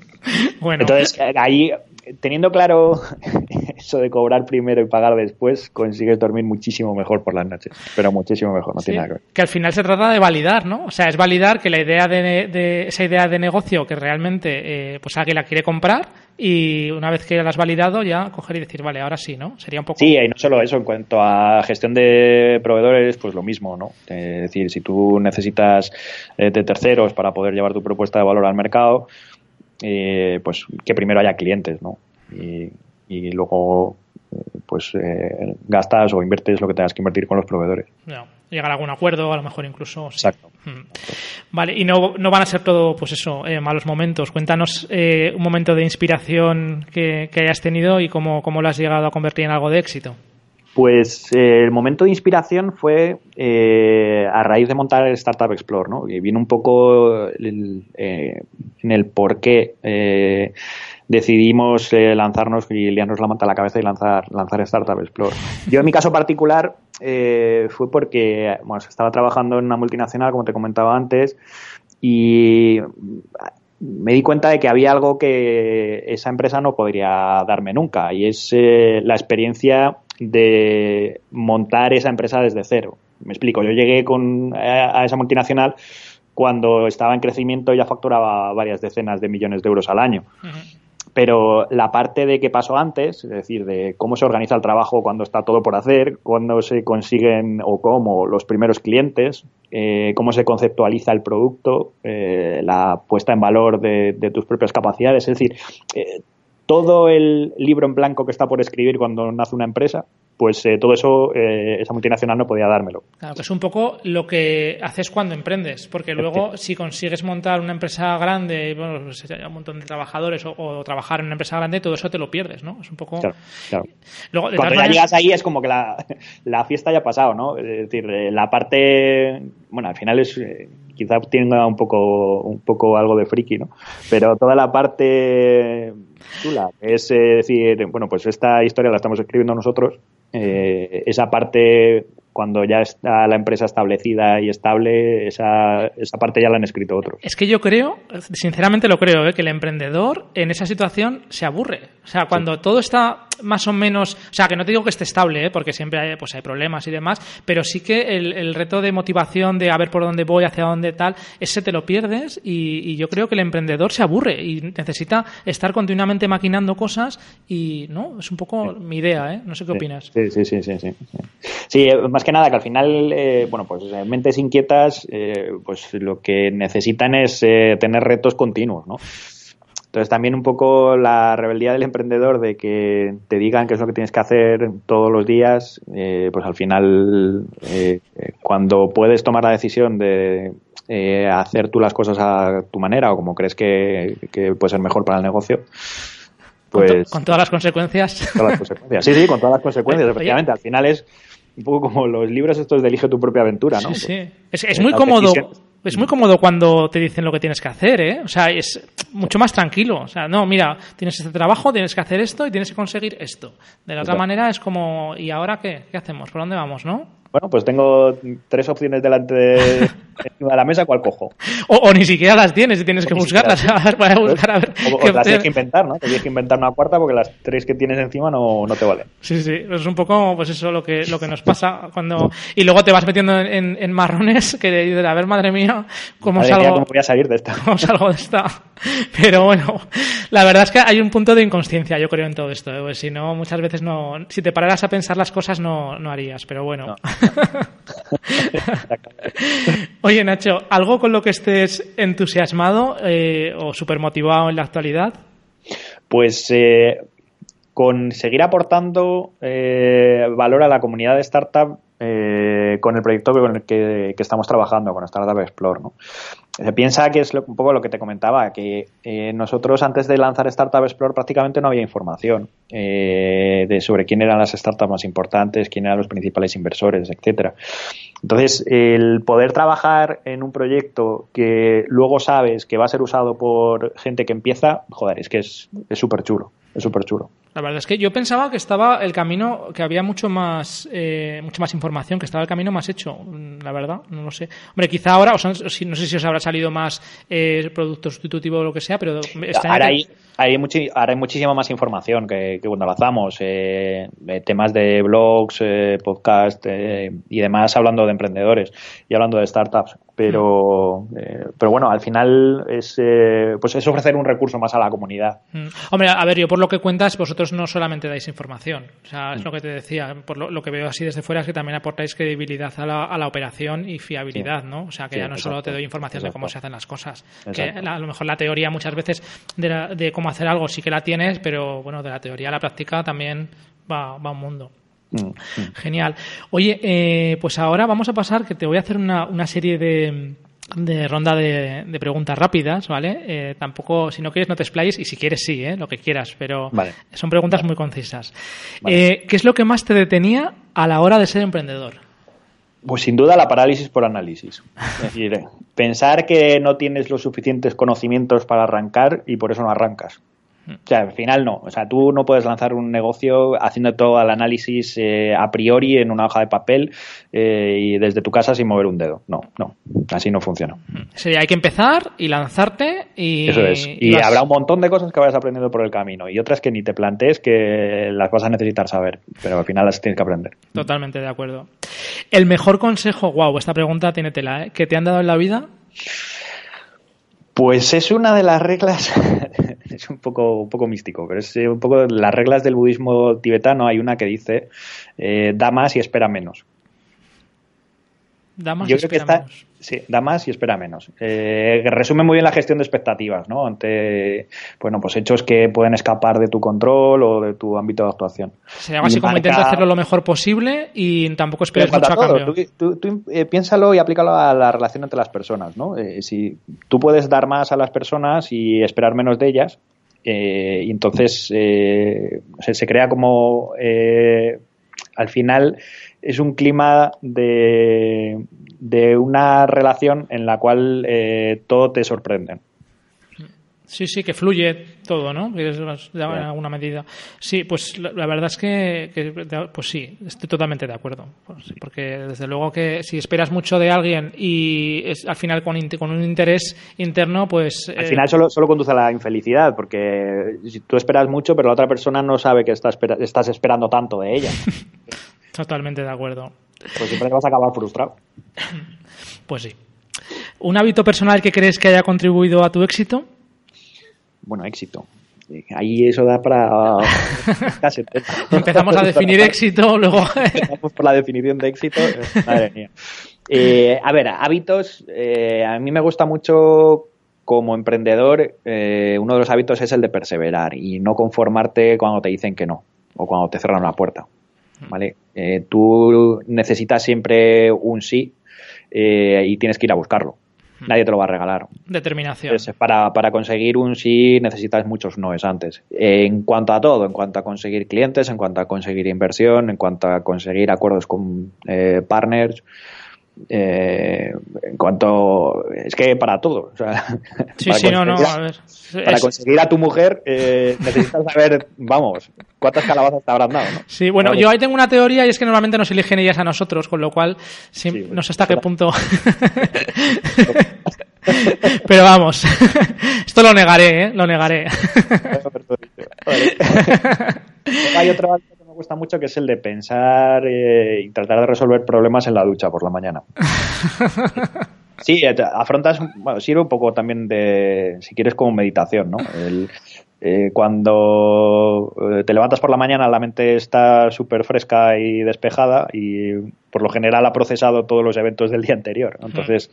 bueno. Entonces, ahí, teniendo claro eso de cobrar primero y pagar después, consigues dormir muchísimo mejor por las noches, pero muchísimo mejor, no tiene nada que ver. Que al final se trata de validar, ¿no? O sea, es validar que la idea de, esa idea de negocio que realmente eh, pues alguien la quiere comprar y una vez que la has validado ya coger y decir, vale, ahora sí, ¿no? Sería un poco... Sí, y no solo eso, en cuanto a gestión de proveedores, pues lo mismo, ¿no? Es decir, si tú necesitas eh, de terceros para poder llevar tu propuesta de valor al mercado, eh, pues que primero haya clientes, ¿no? Y, y luego pues eh, gastas o inviertes lo que tengas que invertir con los proveedores. Llegar a algún acuerdo, a lo mejor incluso. Exacto. Mm. Vale, y no, no van a ser todo, pues eso, eh, malos momentos. Cuéntanos eh, un momento de inspiración que, hayas tenido y cómo, cómo lo has llegado a convertir en algo de éxito. Pues el momento de inspiración fue a raíz de montar el Startup Explore, ¿no? Y vino un poco en el por qué decidimos eh, lanzarnos y liarnos la manta a la cabeza y lanzar, lanzar Startup Explore. Yo en mi caso particular eh, fue porque bueno, estaba trabajando en una multinacional, como te comentaba antes, y me di cuenta de que había algo que esa empresa no podría darme nunca, y es eh, la experiencia de montar esa empresa desde cero. Me explico, yo llegué con, a, esa multinacional cuando estaba en crecimiento y ya facturaba varias decenas de millones de euros al año. Pero la parte de qué pasó antes, es decir, de cómo se organiza el trabajo cuando está todo por hacer, cuándo se consiguen o cómo los primeros clientes, eh, cómo se conceptualiza el producto, eh, la puesta en valor de, tus propias capacidades, es decir, eh, todo el libro en blanco que está por escribir cuando nace una empresa, pues eh, todo eso eh, esa multinacional no podía dármelo. Claro, que es un poco lo que haces cuando emprendes, porque luego si consigues montar una empresa grande, bueno, pues, un montón de trabajadores o, trabajar en una empresa grande, todo eso te lo pierdes, ¿no? Es un poco... Claro, Luego, cuando ya llegas ahí es como que la, la, fiesta ya ha pasado, ¿no? Es decir, eh, la parte... Bueno, al final es quizá tenga un poco, un poco algo de friki, ¿no? Pero toda la parte chula es decir, bueno, pues esta historia la estamos escribiendo nosotros eh, esa parte cuando ya está la empresa establecida y estable, esa, esa parte ya la han escrito otros. Es que yo creo, sinceramente lo creo, ¿eh? que el emprendedor en esa situación se aburre. O sea, cuando todo está más o menos, o sea, que no te digo que esté estable, ¿eh? porque siempre hay, pues hay problemas y demás, pero sí que el, reto de motivación de a ver por dónde voy, hacia dónde tal, ese te lo pierdes y, yo creo que el emprendedor se aburre y necesita estar continuamente maquinando cosas y, ¿no? Es un poco mi idea, ¿eh? No sé qué opinas. Sí, sí, sí, sí. Sí, eh, más que nada que al final, eh, bueno, pues mentes inquietas, pues lo que necesitan es tener retos continuos, ¿no? Entonces también un poco la rebeldía del emprendedor de que te digan qué es lo que tienes que hacer todos los días, eh, pues al final eh, cuando puedes tomar la decisión de eh, hacer tú las cosas a tu manera o como crees que, puede ser mejor para el negocio, pues... Con, todas las consecuencias. Todas las consecuencias. Sí, sí, con todas las consecuencias, efectivamente. Al final es un poco como los libros estos de Elige tu propia aventura, ¿no? Sí, sí. Es, muy cómodo es muy cómodo cuando te dicen lo que tienes que hacer, ¿eh? O sea, es mucho más tranquilo. O sea, no, mira, tienes este trabajo, tienes que hacer esto y tienes que conseguir esto. De la otra manera es como, ¿y ahora qué? ¿Qué hacemos? ¿Por dónde vamos, no? Bueno, pues tengo tres opciones delante de, encima de la mesa, ¿cuál cojo? O, ni siquiera las tienes y tienes que buscarlas. Para buscar a ver o, las tienes que inventar, ¿no? Tienes que inventar una cuarta porque las tres que tienes encima no, no te valen. Sí, sí. Es un poco, pues eso, lo que, lo que nos pasa cuando. Y luego te vas metiendo en, en marrones que de a ver, madre mía, cómo salgo. ¿Cómo voy a salir de esta? ¿Cómo salgo de esta? Pero bueno, la verdad es que hay un punto de inconsciencia, yo creo, en todo esto. ¿eh? Pues si no, muchas veces no. Si te pararas a pensar las cosas, no, no harías, pero bueno. Oye, Nacho, ¿algo con lo que estés entusiasmado eh, o súper motivado en la actualidad? Pues eh, con seguir aportando eh, valor a la comunidad de startup con el proyecto con el que, estamos trabajando, con Startup Explore. ¿no? Se piensa que es un poco lo que te comentaba, que eh, nosotros antes de lanzar Startup Explore prácticamente no había información eh, de sobre quién eran las startups más importantes, quién eran los principales inversores, etcétera. Entonces, el poder trabajar en un proyecto que luego sabes que va a ser usado por gente que empieza, joder, es que es súper chulo, es súper chulo. La verdad es que yo pensaba que estaba el camino, que había mucho más, eh, mucha más información, que estaba el camino más hecho, la verdad, no lo sé. Hombre, quizá ahora, o no sé si os habrá salido más eh, producto sustitutivo o lo que sea, pero... ahora, hay, hay ahora hay muchísima más información que, cuando lanzamos, eh, temas de blogs, eh, podcast eh, y demás, hablando de emprendedores y hablando de startups pero mm. eh, pero bueno al final es eh, pues es ofrecer un recurso más a la comunidad. Mm. hombre a ver yo por lo que cuentas vosotros no solamente dais información. O sea es mm. lo que te decía por lo, que veo así desde fuera es que también aportáis credibilidad a la, a la operación y fiabilidad no o sea que ya no solo te doy información de cómo se hacen las cosas. Que a lo mejor la teoría muchas veces de, de cómo hacer algo sí que la tienes pero bueno de la teoría a la práctica también va, va un mundo Mm, mm. Genial. Oye, eh, pues ahora vamos a pasar, que te voy a hacer una, una serie de, de ronda de, preguntas rápidas, ¿vale? Eh, tampoco, si no quieres, no te explayes y si quieres, sí, ¿eh? lo que quieras, pero son preguntas muy concisas. Eh, ¿Qué es lo que más te detenía a la hora de ser emprendedor? Pues sin duda la parálisis por análisis. Es decir, pensar que no tienes los suficientes conocimientos para arrancar y por eso no arrancas. O sea, al final no. O sea, tú no puedes lanzar un negocio haciendo todo el análisis eh, a priori en una hoja de papel eh, y desde tu casa sin mover un dedo. No, no. Así no funciona. Sí, hay que empezar y lanzarte y... Eso es. Y, habrá un montón de cosas que vayas aprendiendo por el camino y otras que ni te plantees que las vas a necesitar saber, pero al final las tienes que aprender. Totalmente de acuerdo. El mejor consejo, wow, esta pregunta tiene tela, ¿eh? ¿que te han dado en la vida? Pues es una de las reglas, es un poco, un poco místico, pero es un poco las reglas del budismo tibetano. Hay una que dice, eh, da más y espera menos. Da más y espera menos. Sí, da más y espera menos. Eh, resume muy bien la gestión de expectativas, ¿no? Ante, bueno, pues hechos que pueden escapar de tu control o de tu ámbito de actuación. Sería algo así como intenta hacerlo lo mejor posible y tampoco esperes mucho a cambio. Tú, eh, piénsalo y aplícalo a la relación entre las personas, ¿no? Eh, si tú puedes dar más a las personas y esperar menos de ellas, y entonces se, crea como al final es un clima de, de una relación en la cual eh, todo te sorprende. Sí, sí, que fluye todo, ¿no? En alguna medida. Sí, pues la, verdad es que, pues sí, estoy totalmente de acuerdo. Pues porque desde luego que si esperas mucho de alguien y es, al final con, con un interés interno, pues... Al final solo, solo conduce a la infelicidad, porque si tú esperas mucho, pero la otra persona no sabe que estás, estás esperando tanto de ella. Totalmente de acuerdo. Pues siempre vas a acabar frustrado. Pues sí. ¿Un hábito personal que crees que haya contribuido a tu éxito? Bueno, éxito. Ahí eso da para Empezamos a definir éxito, luego. Empezamos por la definición de éxito. Madre mía. Eh, a ver, hábitos. Eh, a mí me gusta mucho como emprendedor. Eh, uno de los hábitos es el de perseverar y no conformarte cuando te dicen que no o cuando te cerran la puerta. ¿Vale? Eh, tú necesitas siempre un sí eh, y tienes que ir a buscarlo. Nadie te lo va a regalar. Determinación. para, para, conseguir un sí necesitas muchos noes antes. En cuanto a todo, en cuanto a conseguir clientes, en cuanto a conseguir inversión, en cuanto a conseguir acuerdos con eh, partners, eh, en cuanto. Es que para todo. O sea, sí, sí, no, no. A ver. Para conseguir a tu mujer eh, necesitas saber, vamos, cuántas calabazas te habrán dado. ¿no? Sí, bueno, yo ahí tengo una teoría y es que normalmente nos eligen ellas a nosotros, con lo cual sí, no sé hasta qué punto. Pero vamos, esto lo negaré, ¿eh? Lo negaré. Hay otro que me gusta mucho que es el de pensar eh, y tratar de resolver problemas en la ducha por la mañana. Sí, eh, afrontas, bueno, sirve un poco también de, si quieres, como meditación, ¿no? Eh, cuando te levantas por la mañana la mente está súper fresca y despejada y por lo general ha procesado todos los eventos del día anterior. Entonces,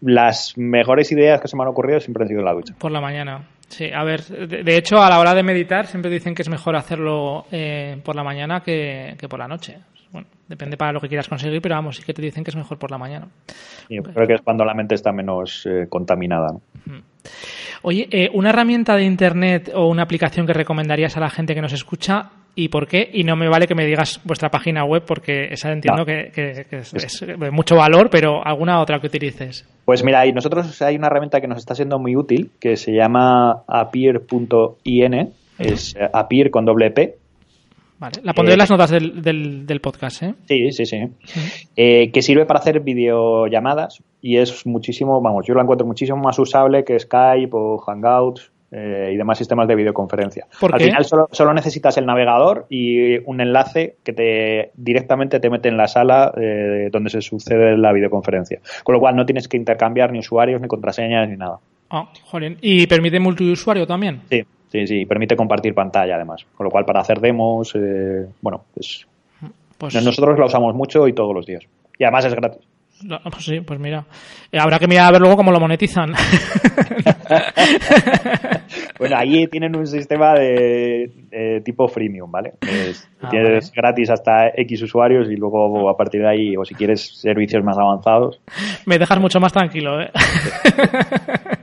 las mejores ideas que se me han ocurrido siempre han sido en la ducha. Por la mañana. Sí, a ver, de, hecho, a la hora de meditar siempre dicen que es mejor hacerlo eh, por la mañana que, por la noche. Bueno, depende para lo que quieras conseguir, pero vamos, sí que te dicen que es mejor por la mañana. Yo creo que es cuando la mente está menos eh, contaminada. Oye, eh, ¿una herramienta de Internet o una aplicación que recomendarías a la gente que nos escucha y por qué. Y no me vale que me digas vuestra página web porque esa entiendo que, es, de mucho valor, pero alguna otra que utilices. Pues mira, y nosotros hay una herramienta que nos está siendo muy útil que se llama appear.in, es appear con doble P. Vale, la pondré en las notas del, del, podcast, ¿eh? Sí, sí, sí. Eh, que sirve para hacer videollamadas y es muchísimo, vamos, yo lo encuentro muchísimo más usable que Skype o Hangouts eh, y demás sistemas de videoconferencia. Al final solo, necesitas el navegador y un enlace que te directamente te mete en la sala eh, donde se sucede la videoconferencia. Con lo cual no tienes que intercambiar ni usuarios, ni contraseñas, ni nada. Ah, ¿Y permite multiusuario también? Sí, sí, sí. Permite compartir pantalla además. Con lo cual para hacer demos, eh, bueno, pues, pues nosotros la usamos mucho y todos los días. Y además es gratis. Pues sí, pues mira. Eh, habrá que mirar a ver luego cómo lo monetizan. bueno, ahí tienen un sistema de, tipo freemium, ¿vale? Ah, tienes gratis hasta X usuarios y luego a partir de ahí, o si quieres servicios más avanzados. Me dejas mucho más tranquilo, ¿eh?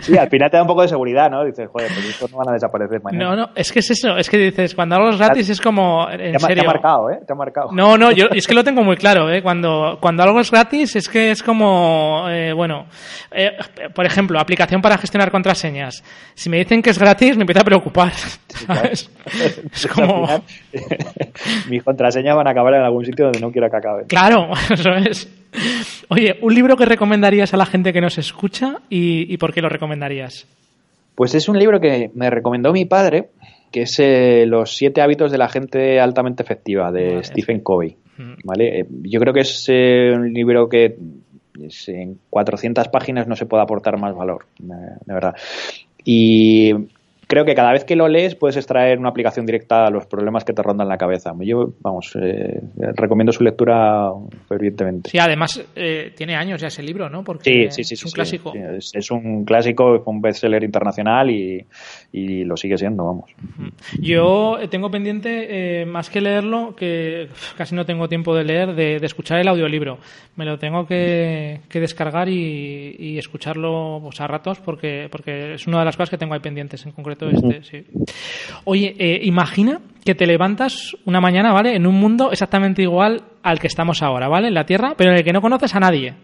Sí, al final te da un poco de seguridad, ¿no? Dices, joder, pues estos no van a desaparecer mañana. No, no, es que es eso, es que dices, cuando algo es gratis es como, en te, serio. Te ha marcado, ¿eh? Te ha marcado. No, no, yo es que lo tengo muy claro, ¿eh? Cuando, cuando algo es gratis es que es como, eh, bueno, eh, por ejemplo, aplicación para gestionar contraseñas. Si me dicen que es gratis, me empieza a preocupar, ¿sabes? es como... mis contraseñas van a acabar en algún sitio donde no quiero que acaben. Claro, eso es. Oye, ¿un libro que recomendarías a la gente que nos escucha y, por qué lo recomendarías? Pues es un libro que me recomendó mi padre, que es eh, Los siete hábitos de la gente altamente efectiva, de Stephen Covey. ¿vale? Eh, yo creo que es eh, un libro que en 400 páginas no se puede aportar más valor, de verdad. Y creo que cada vez que lo lees puedes extraer una aplicación directa a los problemas que te rondan la cabeza. Yo, vamos, eh, recomiendo su lectura fervientemente. Sí, además eh, tiene años ya ese libro, ¿no? Porque sí, sí, sí, es un clásico. es, un clásico, fue un bestseller internacional y, lo sigue siendo, vamos. Yo tengo pendiente, eh, más que leerlo, que casi no tengo tiempo de leer, de, escuchar el audiolibro. Me lo tengo que, descargar y, escucharlo pues, a ratos porque, porque es una de las cosas que tengo ahí pendientes en concreto este, Oye, eh, imagina que te levantas una mañana, ¿vale? En un mundo exactamente igual al que estamos ahora, ¿vale? En la Tierra, pero en el que no conoces a nadie.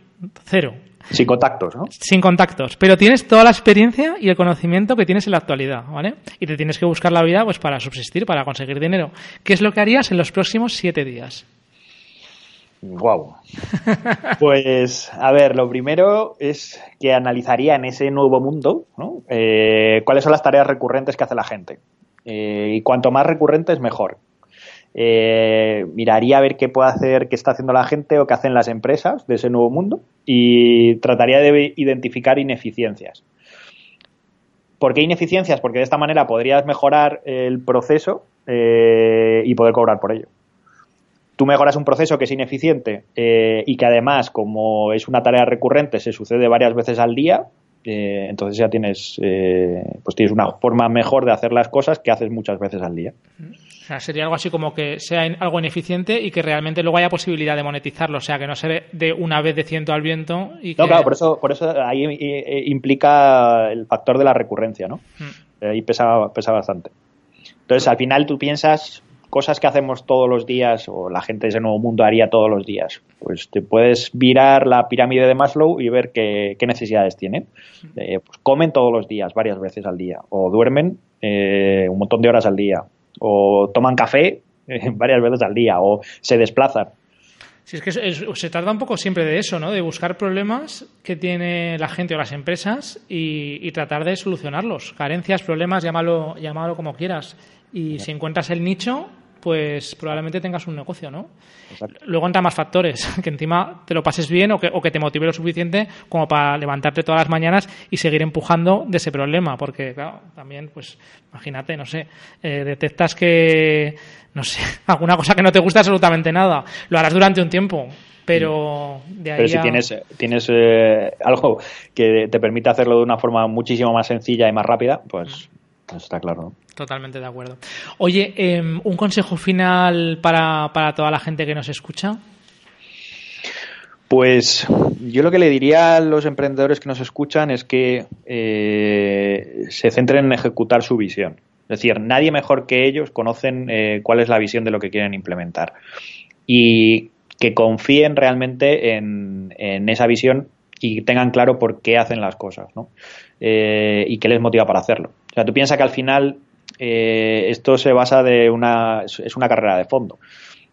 Cero. Sin contactos, ¿no? Sin contactos. Pero tienes toda la experiencia y el conocimiento que tienes en la actualidad, ¿vale? Y te tienes que buscar la vida pues para subsistir, para conseguir dinero. ¿Qué es lo que harías en los próximos siete días? Wow. Pues, a ver, lo primero es que analizaría en ese nuevo mundo ¿no? Eh, cuáles son las tareas recurrentes que hace la gente. Eh, y cuanto más recurrentes, mejor. Eh, miraría a ver qué puede hacer, qué está haciendo la gente o qué hacen las empresas de ese nuevo mundo y trataría de identificar ineficiencias. ¿Por qué ineficiencias? Porque de esta manera podrías mejorar el proceso y poder cobrar por ello tú mejoras un proceso que es ineficiente eh, y que además, como es una tarea recurrente, se sucede varias veces al día, eh, entonces ya tienes, eh, pues tienes una forma mejor de hacer las cosas que haces muchas veces al día. O sea, sería algo así como que sea algo ineficiente y que realmente luego haya posibilidad de monetizarlo, o sea, que no se ve de una vez de ciento al viento. Y No, claro, por eso, por eso ahí implica el factor de la recurrencia, ¿no? Mm. Ahí pesa, pesa bastante. Entonces, al final tú piensas cosas que hacemos todos los días o la gente de ese nuevo mundo haría todos los días. Pues te puedes virar la pirámide de Maslow y ver qué, necesidades tienen. Eh, pues comen todos los días, varias veces al día, o duermen eh, un montón de horas al día, o toman café eh, varias veces al día, o se desplazan. Si es que se trata un poco siempre de eso, ¿no? De buscar problemas que tiene la gente o las empresas y, tratar de solucionarlos. Carencias, problemas, llámalo, llámalo como quieras. Y si encuentras el nicho, pues probablemente tengas un negocio, ¿no? Luego entran más factores, que encima te lo pases bien o que, o que te motive lo suficiente como para levantarte todas las mañanas y seguir empujando de ese problema, porque, claro, también, pues, imagínate, no sé, eh, detectas que, no sé, alguna cosa que no te gusta absolutamente nada, lo harás durante un tiempo, pero de ahí pero si tienes tienes eh, algo que te permite hacerlo de una forma muchísimo más sencilla y más rápida pues mm está claro. Totalmente de acuerdo. Oye, em, un consejo final para, toda la gente que nos escucha. Pues yo lo que le diría a los emprendedores que nos escuchan es que eh, se centren en ejecutar su visión. Es decir, nadie mejor que ellos conocen eh, cuál es la visión de lo que quieren implementar. Y que confíen realmente en, en esa visión y tengan claro por qué hacen las cosas, ¿no? Eh, y qué les motiva para hacerlo. O sea, tú piensas que al final eh, esto se basa de una es una carrera de fondo.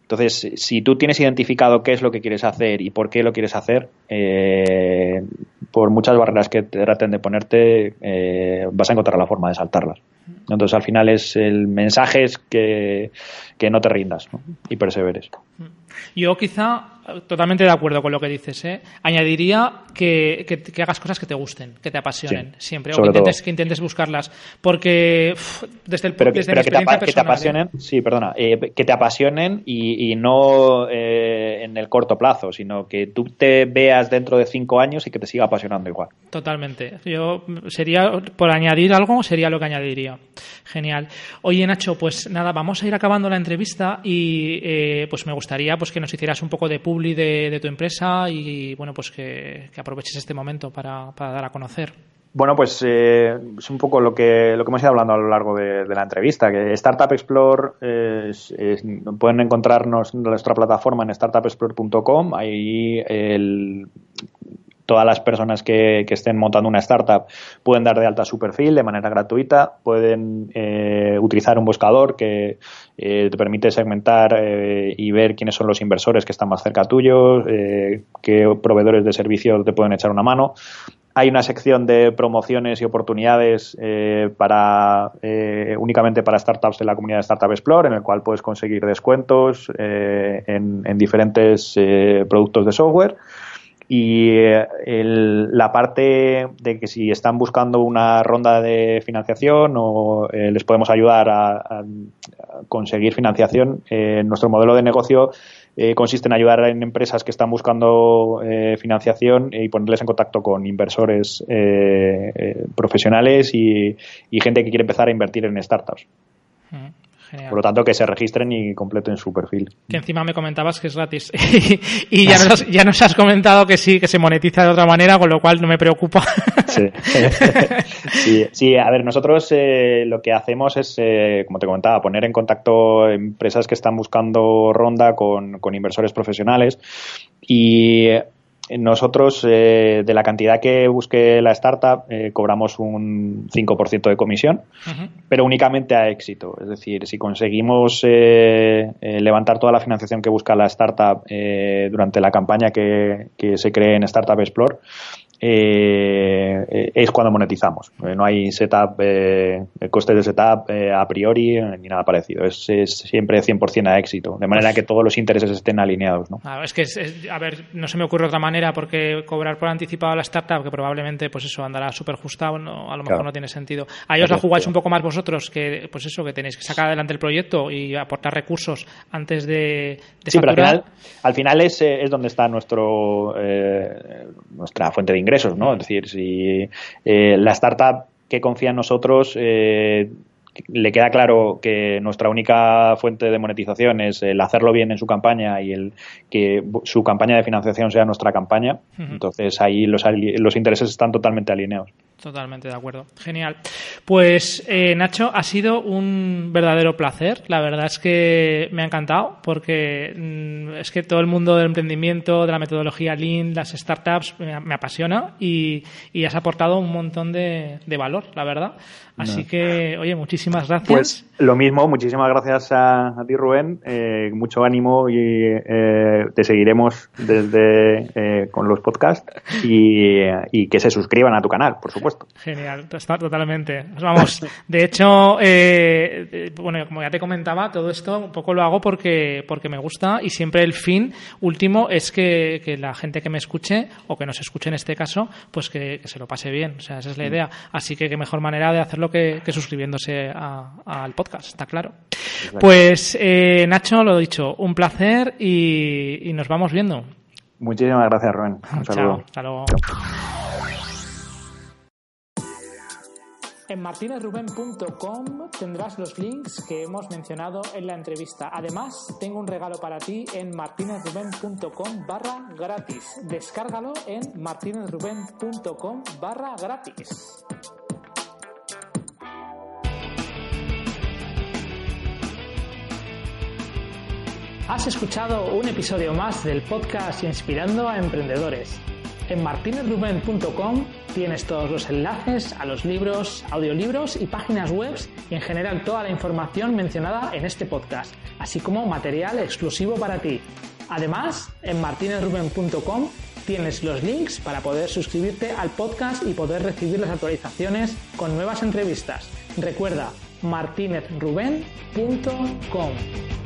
Entonces, si tú tienes identificado qué es lo que quieres hacer y por qué lo quieres hacer, eh, por muchas barreras que traten de ponerte, vas a encontrar la forma de saltarlas. Entonces, al final es el mensaje es que, no te rindas y perseveres. Yo quizá totalmente de acuerdo con lo que dices. ¿eh? Añadiría que, que, hagas cosas que te gusten, que te apasionen siempre, o que intentes, que intentes, buscarlas. Porque desde el pero, desde pero que, te, que te ¿eh? apasionen, sí, perdona, eh, que te apasionen y, y no eh, en el corto plazo, sino que tú te veas dentro de cinco años y que te siga apasionando igual. Totalmente. Yo sería, por añadir algo, sería lo que añadiría. Genial. Oye, Nacho, pues nada, vamos a ir acabando la entrevista y pues me gustaría pues que nos hicieras un poco de público de, tu empresa y bueno, pues que, aproveches este momento para, dar a conocer. Bueno, pues eh, es un poco lo que, lo que hemos ido hablando a lo largo de, la entrevista, que Startup Explore pueden encontrarnos en nuestra plataforma en startupexplore.com, ahí el, todas las personas que, estén montando una startup pueden dar de alta su perfil de manera gratuita, pueden eh, utilizar un buscador que eh, te permite segmentar eh, y ver quiénes son los inversores que están más cerca tuyos, qué proveedores de servicios te pueden echar una mano. Hay una sección de promociones y oportunidades para únicamente para startups de la comunidad de Startup Explore, en el cual puedes conseguir descuentos en, en, diferentes productos de software y la parte de que si están buscando una ronda de financiación o eh, les podemos ayudar a, conseguir financiación, eh, nuestro modelo de negocio eh, consiste en ayudar en empresas que están buscando financiación y ponerles en contacto con inversores profesionales y, gente que quiere empezar a invertir en startups. Por lo tanto, que se registren y completen su perfil. Que encima me comentabas que es gratis. y ya nos, has, ya nos has comentado que sí, que se monetiza de otra manera, con lo cual no me preocupa. sí. sí, a ver, nosotros eh, lo que hacemos es, eh, como te comentaba, poner en contacto empresas que están buscando ronda con, con inversores profesionales y nosotros, eh, de la cantidad que busque la startup, eh, cobramos un 5% de comisión, pero únicamente a éxito. Es decir, si conseguimos eh, levantar toda la financiación que busca la startup durante la campaña que, que se cree en Startup Explore, eh, es cuando monetizamos. Eh, no hay setup, eh, costes de setup eh, a priori ni nada parecido. Es, es siempre 100% a éxito, de manera que todos los intereses estén alineados. ¿no? es que, a ver, no se me ocurre otra manera porque cobrar por anticipado a la startup, que probablemente pues eso andará súper ajustado, a lo mejor no tiene sentido. A ellos la jugáis un poco más vosotros, que pues eso, que tenéis que sacar adelante el proyecto y aportar recursos antes de, de sí, pero al final, al final es, es donde está nuestro nuestra fuente de ingresos es decir, si eh, la startup que confía en nosotros eh, le queda claro que nuestra única fuente de monetización es el hacerlo bien en su campaña y el que su campaña de financiación sea nuestra campaña, entonces ahí los, los intereses están totalmente alineados. Totalmente de acuerdo. Genial. Pues eh, Nacho, ha sido un verdadero placer. La verdad es que me ha encantado porque mm, es que todo el mundo del emprendimiento, de la metodología Lean, las startups, me, apasiona y, has aportado un montón de, valor, la verdad. Así que, oye, muchísimas gracias. Pues lo mismo, muchísimas gracias a, ti, Rubén. Eh, mucho ánimo y eh, te seguiremos desde con los podcasts y, y que se suscriban a tu canal, por supuesto. Genial, está totalmente. Vamos, de hecho, eh, bueno, como ya te comentaba, todo esto un poco lo hago porque, porque me gusta y siempre el fin último es que, la gente que me escuche o que nos escuche en este caso, pues que, se lo pase bien. O sea, esa es la mm. idea. Así que qué mejor manera de hacerlo que, suscribiéndose al podcast, está claro. Pues eh, Nacho, lo dicho, un placer y, nos vamos viendo. Muchísimas gracias, Rubén. Un saludo. hasta luego. En martinezruben.com tendrás los links que hemos mencionado en la entrevista. Además, tengo un regalo para ti en martinezruben.com barra gratis. Descárgalo en martinezruben.com barra gratis. Has escuchado un episodio más del podcast Inspirando a Emprendedores. En martinezruben.com tienes todos los enlaces a los libros, audiolibros y páginas web y en general toda la información mencionada en este podcast, así como material exclusivo para ti. Además, en martinezruben.com tienes los links para poder suscribirte al podcast y poder recibir las actualizaciones con nuevas entrevistas. Recuerda martinezruben.com.